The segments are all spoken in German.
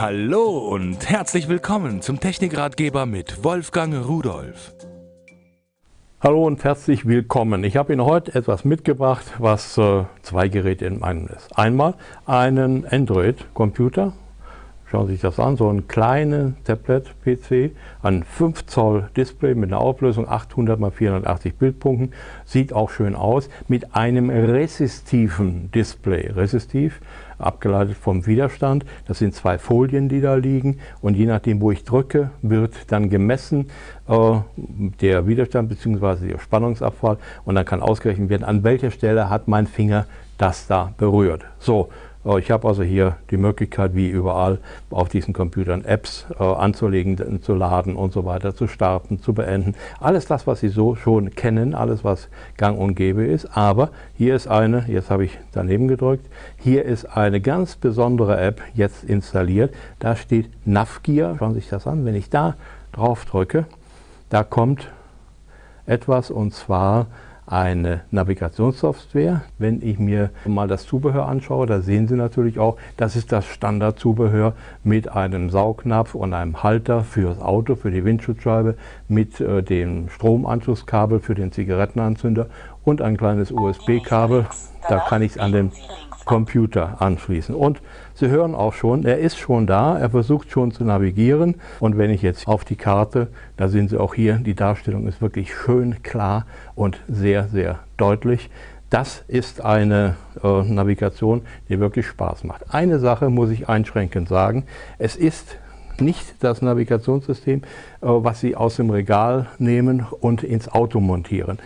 Hallo und herzlich willkommen zum Technikratgeber mit Wolfgang Rudolf. Hallo und herzlich willkommen. Ich habe Ihnen heute etwas mitgebracht, was äh, zwei Geräte in einem ist. Einmal einen Android-Computer, schauen Sie sich das an, so ein kleines Tablet-PC, ein 5 Zoll Display mit einer Auflösung 800 x 480 Bildpunkten, sieht auch schön aus, mit einem resistiven Display. Resistiv abgeleitet vom Widerstand. Das sind zwei Folien, die da liegen und je nachdem, wo ich drücke, wird dann gemessen äh, der Widerstand bzw. der Spannungsabfall und dann kann ausgerechnet werden, an welcher Stelle hat mein Finger das da berührt. So, ich habe also hier die Möglichkeit, wie überall auf diesen Computern Apps äh, anzulegen, zu laden und so weiter, zu starten, zu beenden. Alles das, was Sie so schon kennen, alles, was gang und gäbe ist. Aber hier ist eine, jetzt habe ich daneben gedrückt, hier ist eine ganz besondere App jetzt installiert. Da steht Navgear. Schauen Sie sich das an. Wenn ich da drauf drücke, da kommt etwas und zwar eine Navigationssoftware. Wenn ich mir mal das Zubehör anschaue, da sehen Sie natürlich auch, das ist das Standardzubehör mit einem Saugnapf und einem Halter fürs Auto, für die Windschutzscheibe, mit äh, dem Stromanschlusskabel für den Zigarettenanzünder und ein kleines USB-Kabel. Da kann ich es an den Computer anschließen. Und Sie hören auch schon, er ist schon da, er versucht schon zu navigieren. Und wenn ich jetzt auf die Karte, da sehen Sie auch hier, die Darstellung ist wirklich schön klar und sehr, sehr deutlich. Das ist eine äh, Navigation, die wirklich Spaß macht. Eine Sache muss ich einschränkend sagen, es ist nicht das Navigationssystem, äh, was Sie aus dem Regal nehmen und ins Auto montieren.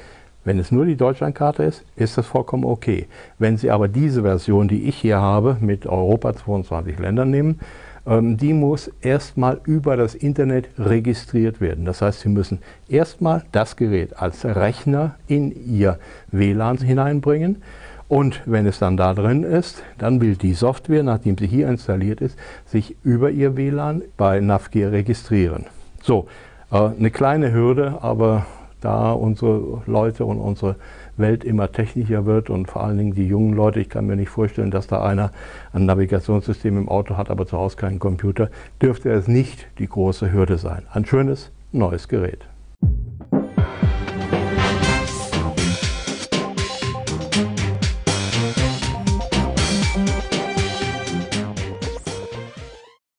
Wenn es nur die Deutschlandkarte ist, ist das vollkommen okay. Wenn Sie aber diese Version, die ich hier habe, mit Europa 22 Ländern nehmen, ähm, die muss erstmal über das Internet registriert werden. Das heißt, Sie müssen erstmal das Gerät als Rechner in Ihr WLAN hineinbringen. Und wenn es dann da drin ist, dann will die Software, nachdem sie hier installiert ist, sich über Ihr WLAN bei Navgear registrieren. So, äh, eine kleine Hürde, aber da unsere Leute und unsere Welt immer technischer wird und vor allen Dingen die jungen Leute, ich kann mir nicht vorstellen, dass da einer ein Navigationssystem im Auto hat, aber zu Hause keinen Computer, dürfte es nicht die große Hürde sein. Ein schönes neues Gerät.